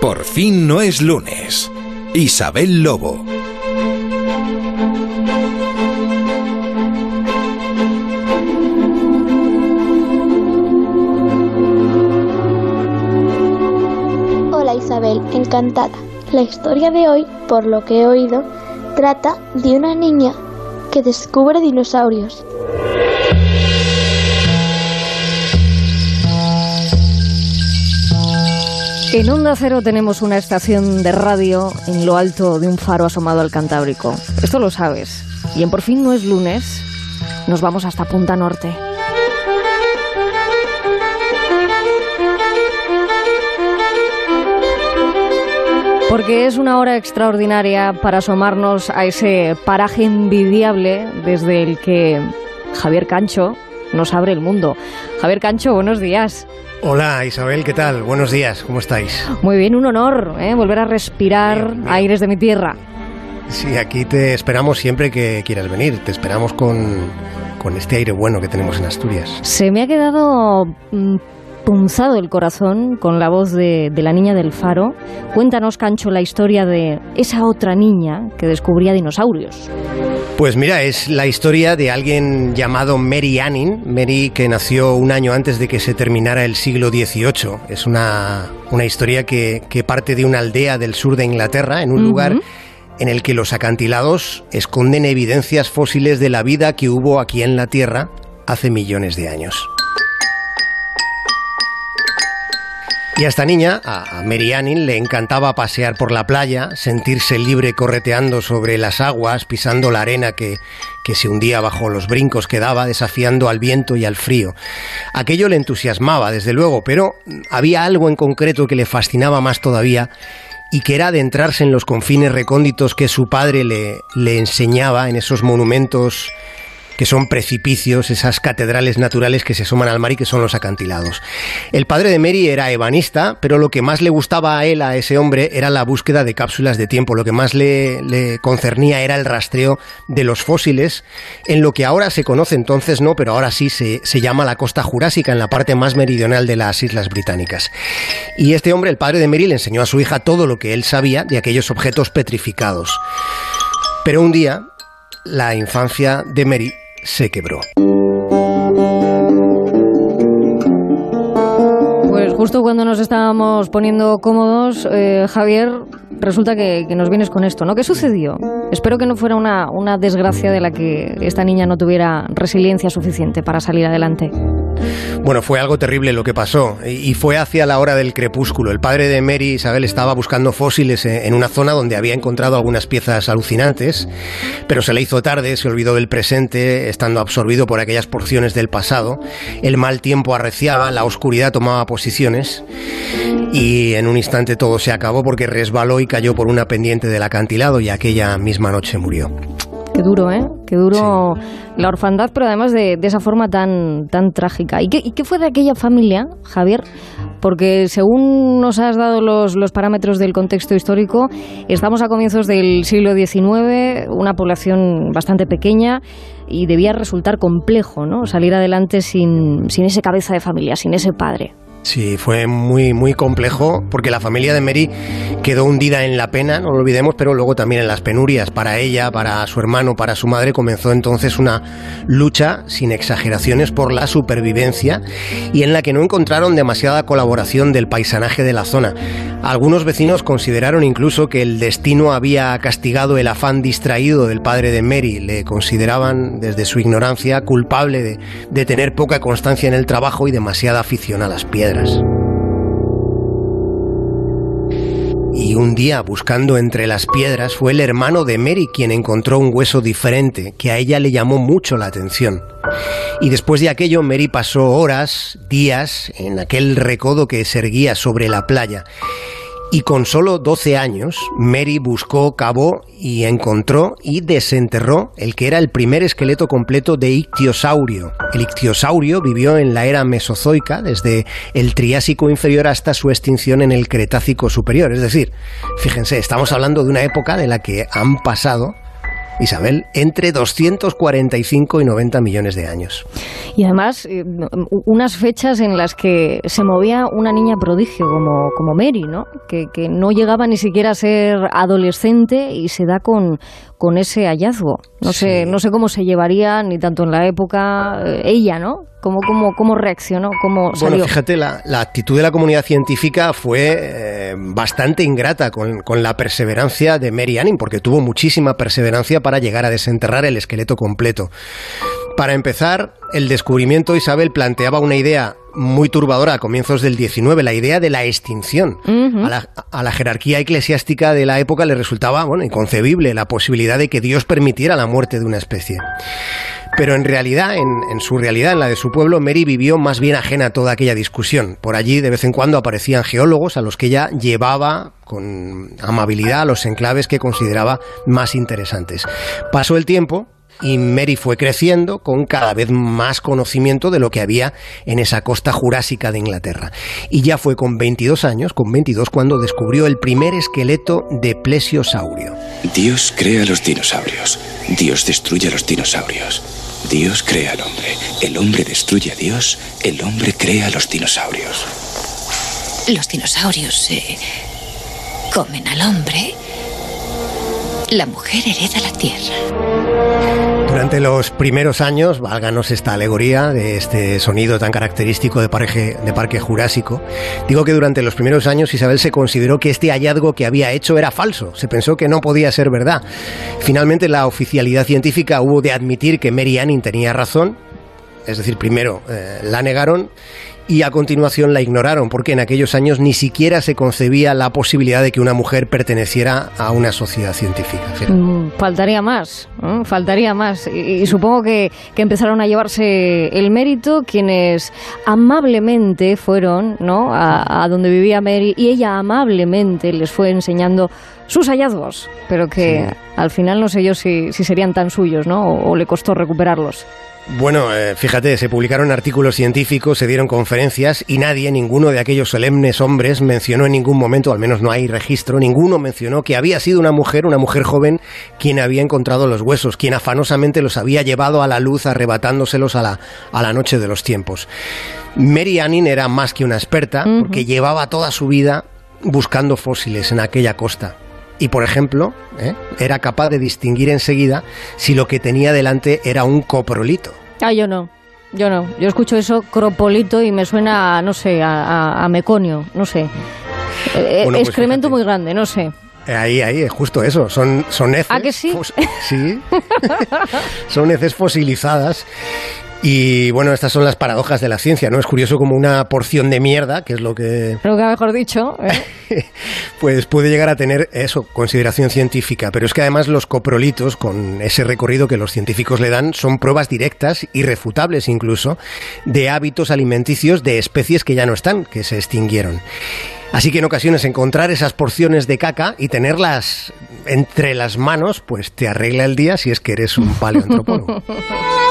Por fin no es lunes. Isabel Lobo. Hola Isabel, encantada. La historia de hoy, por lo que he oído, trata de una niña que descubre dinosaurios. En Onda Cero tenemos una estación de radio en lo alto de un faro asomado al Cantábrico. Esto lo sabes. Y en Por fin no es lunes, nos vamos hasta Punta Norte. Porque es una hora extraordinaria para asomarnos a ese paraje envidiable desde el que Javier Cancho nos abre el mundo. Javier Cancho, buenos días. Hola Isabel, ¿qué tal? Buenos días, ¿cómo estáis? Muy bien, un honor ¿eh? volver a respirar Bien, bien. aires de mi tierra. Sí, aquí te esperamos siempre que quieras venir, te esperamos con, con este aire bueno que tenemos en Asturias. Se me ha quedado mm, punzado el corazón con la voz de, de la niña del faro. Cuéntanos, Cancho, la historia de esa otra niña que descubría dinosaurios. Pues mira, es la historia de alguien llamado Mary Anning, Mary que nació un año antes de que se terminara el siglo XVIII. Es una, una historia que, que parte de una aldea del sur de Inglaterra, en un lugar en el que los acantilados esconden evidencias fósiles de la vida que hubo aquí en la Tierra hace millones de años. Y a esta niña, a Mary le encantaba pasear por la playa, sentirse libre correteando sobre las aguas, pisando la arena que, que se hundía bajo los brincos que daba, desafiando al viento y al frío. Aquello le entusiasmaba, desde luego, pero había algo en concreto que le fascinaba más todavía y que era adentrarse en los confines recónditos que su padre le, le enseñaba en esos monumentos que son precipicios, esas catedrales naturales que se asoman al mar y que son los acantilados. El padre de Mary era ebanista, pero lo que más le gustaba a él, a ese hombre, era la búsqueda de cápsulas de tiempo. Lo que más le, le concernía era el rastreo de los fósiles, en lo que ahora se conoce entonces no, pero ahora sí se, se llama la costa jurásica, en la parte más meridional de las Islas Británicas. Y este hombre, el padre de Mary, le enseñó a su hija todo lo que él sabía de aquellos objetos petrificados. Pero un día, la infancia de Mary se quebró. Pues justo cuando nos estábamos poniendo cómodos, eh, Javier, resulta que, que nos vienes con esto, ¿no? ¿Qué sucedió? Espero que no fuera una, una desgracia de la que esta niña no tuviera resiliencia suficiente para salir adelante. Bueno, fue algo terrible lo que pasó y fue hacia la hora del crepúsculo. El padre de Mary Isabel estaba buscando fósiles en una zona donde había encontrado algunas piezas alucinantes, pero se le hizo tarde, se olvidó del presente, estando absorbido por aquellas porciones del pasado. El mal tiempo arreciaba, la oscuridad tomaba posiciones y en un instante todo se acabó porque resbaló y cayó por una pendiente del acantilado y aquella misma noche murió. Qué duro, ¿eh? Qué duro la orfandad, pero además de, de esa forma tan, tan trágica. ¿Y qué, ¿Y qué fue de aquella familia, Javier? Porque según nos has dado los, los parámetros del contexto histórico, estamos a comienzos del siglo XIX, una población bastante pequeña y debía resultar complejo, ¿no? Salir adelante sin, sin ese cabeza de familia, sin ese padre. Sí, fue muy, muy complejo porque la familia de Mary quedó hundida en la pena, no lo olvidemos, pero luego también en las penurias. Para ella, para su hermano, para su madre, comenzó entonces una lucha, sin exageraciones, por la supervivencia y en la que no encontraron demasiada colaboración del paisanaje de la zona. Algunos vecinos consideraron incluso que el destino había castigado el afán distraído del padre de Mary. Le consideraban, desde su ignorancia, culpable de, de tener poca constancia en el trabajo y demasiada afición a las piedras. Y un día, buscando entre las piedras, fue el hermano de Mary quien encontró un hueso diferente que a ella le llamó mucho la atención. Y después de aquello, Mary pasó horas, días, en aquel recodo que se erguía sobre la playa. Y con solo 12 años, Mary buscó, cavó y encontró y desenterró el que era el primer esqueleto completo de ictiosaurio. El ictiosaurio vivió en la era mesozoica, desde el Triásico inferior hasta su extinción en el Cretácico superior. Es decir, fíjense, estamos hablando de una época de la que han pasado Isabel, entre 245 y 90 millones de años. Y además, eh, unas fechas en las que se movía una niña prodigio como, como Mary, ¿no? Que, que no llegaba ni siquiera a ser adolescente y se da con, con ese hallazgo. No sé, no sé cómo se llevaría ni tanto en la época eh, ella, ¿no? ¿Cómo, cómo, cómo reaccionó? ¿Cómo salió? Bueno, fíjate, la, la, actitud de la comunidad científica fue eh, bastante ingrata con, con, la perseverancia de Mary Anning, porque tuvo muchísima perseverancia para llegar a desenterrar el esqueleto completo. Para empezar, el descubrimiento Isabel planteaba una idea muy turbadora a comienzos del 19, la idea de la extinción. Uh -huh. a, la, a, la, jerarquía eclesiástica de la época le resultaba bueno, inconcebible la posibilidad de que Dios permitiera la muerte de una especie. Pero en realidad, en, su realidad, en la de su pueblo, Mary vivió más bien ajena a toda aquella discusión. Por allí de vez en cuando aparecían geólogos a los que ella llevaba con amabilidad a los enclaves que consideraba más interesantes. Pasó el tiempo, y Mary fue creciendo con cada vez más conocimiento de lo que había en esa costa jurásica de Inglaterra. Y ya fue con 22 años, con 22, cuando descubrió el primer esqueleto de plesiosaurio. Dios crea los dinosaurios. Dios destruye a los dinosaurios. Dios crea al hombre. El hombre destruye a Dios. El hombre crea a los dinosaurios. Los dinosaurios se comen al hombre. La mujer hereda la tierra. Durante los primeros años, válganos esta alegoría de este sonido tan característico de parque, de parque jurásico, digo que durante los primeros años Isabel se consideró que este hallazgo que había hecho era falso, se pensó que no podía ser verdad. Finalmente la oficialidad científica hubo de admitir que Mary Anning tenía razón, es decir, primero eh, la negaron y a continuación la ignoraron, porque en aquellos años ni siquiera se concebía la posibilidad de que una mujer perteneciera a una sociedad científica. Mm, faltaría más, ¿eh? faltaría más. Y, y supongo que, que, empezaron a llevarse el mérito quienes amablemente fueron ¿no? a, a, donde vivía Mary y ella amablemente les fue enseñando sus hallazgos, pero que sí. al final no sé yo si, si serían tan suyos, ¿no? O, o le costó recuperarlos. Bueno, eh, fíjate, se publicaron artículos científicos, se dieron conferencias y nadie, ninguno de aquellos solemnes hombres mencionó en ningún momento, al menos no hay registro, ninguno mencionó que había sido una mujer, una mujer joven, quien había encontrado los huesos, quien afanosamente los había llevado a la luz arrebatándoselos a la, a la noche de los tiempos. Mary Anning era más que una experta, uh -huh. porque llevaba toda su vida buscando fósiles en aquella costa y, por ejemplo, ¿eh? era capaz de distinguir enseguida si lo que tenía delante era un coprolito. Ah, yo no. Yo no. Yo escucho eso, cropolito, y me suena, no sé, a, a, a meconio, no sé. Eh, bueno, pues Excremento fíjate. muy grande, no sé. Ahí, ahí, justo eso. Son, son heces. ¿Ah, que sí? sí. son heces fosilizadas y bueno, estas son las paradojas de la ciencia, ¿no? Es curioso como una porción de mierda, que es lo que... Lo que mejor dicho. ¿eh? pues puede llegar a tener eso, consideración científica. Pero es que además los coprolitos, con ese recorrido que los científicos le dan, son pruebas directas, irrefutables incluso, de hábitos alimenticios de especies que ya no están, que se extinguieron. Así que en ocasiones encontrar esas porciones de caca y tenerlas entre las manos, pues te arregla el día si es que eres un paleoantropólogo.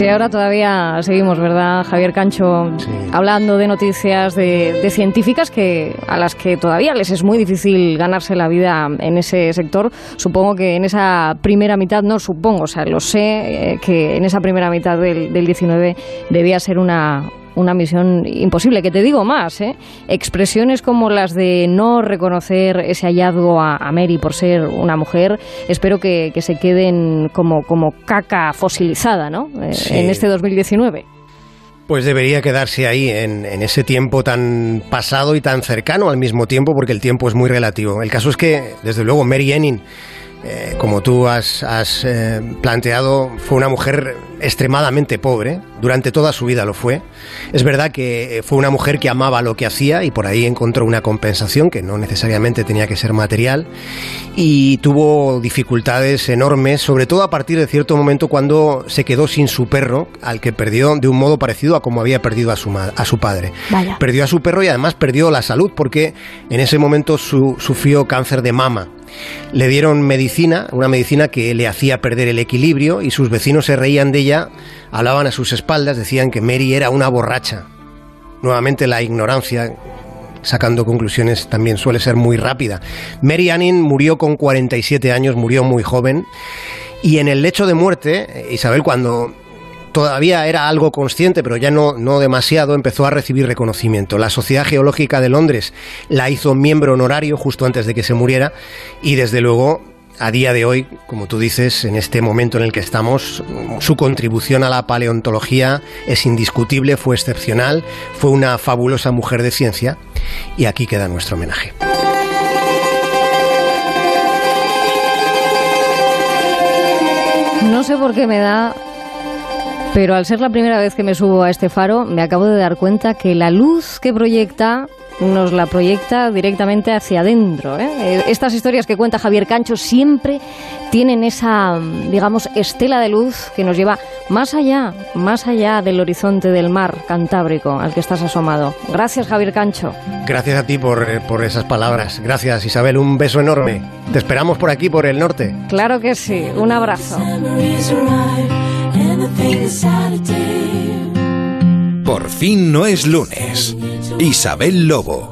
Sí, ahora todavía seguimos, ¿verdad, Javier Cancho? Sí. Hablando de noticias de, de, científicas que a las que todavía les es muy difícil ganarse la vida en ese sector. Supongo que en esa primera mitad, no supongo, o sea, lo sé, eh, que en esa primera mitad del, del 19 debía ser una, una misión imposible. Que te digo más, ¿eh? expresiones como las de no reconocer ese hallazgo a, a Mary por ser una mujer, espero que, que se queden como, como caca fosilizada ¿no? Eh, sí. en este 2019. Pues debería quedarse ahí, en, en, ese tiempo tan pasado y tan cercano al mismo tiempo, porque el tiempo es muy relativo. El caso es que, desde luego, Mary Enning, eh, como tú has, has eh, planteado, fue una mujer extremadamente pobre, durante toda su vida lo fue. Es verdad que eh, fue una mujer que amaba lo que hacía y por ahí encontró una compensación que no necesariamente tenía que ser material y tuvo dificultades enormes, sobre todo a partir de cierto momento cuando se quedó sin su perro, al que perdió de un modo parecido a como había perdido a su, a su padre. Vaya. Perdió a su perro y además perdió la salud porque en ese momento su, sufrió cáncer de mama. Le dieron medicina, una medicina que le hacía perder el equilibrio y sus vecinos se reían de ella, hablaban a sus espaldas, decían que Mary era una borracha. Nuevamente la ignorancia sacando conclusiones también suele ser muy rápida. Mary Anning murió con 47 años, murió muy joven. Y en el lecho de muerte, Isabel, cuando todavía era algo consciente, pero ya no, no demasiado, empezó a recibir reconocimiento. La Sociedad Geológica de Londres la hizo miembro honorario justo antes de que se muriera y desde luego a día de hoy, como tú dices, en este momento en el que estamos, su contribución a la paleontología es indiscutible, fue excepcional, fue una fabulosa mujer de ciencia y aquí queda nuestro homenaje. No sé por qué me da pero al ser la primera vez que me subo a este faro, me acabo de dar cuenta que la luz que proyecta nos la proyecta directamente hacia adentro. ¿eh? Eh, estas historias que cuenta Javier Cancho siempre tienen esa, digamos, estela de luz que nos lleva más allá, más allá del horizonte del mar Cantábrico al que estás asomado. Gracias, Javier Cancho. Gracias a ti por, por esas palabras. Gracias, Isabel. Un beso enorme. Te esperamos por aquí, por el norte. Claro que sí. Un abrazo. Por fin no es lunes. Isabel Lobo.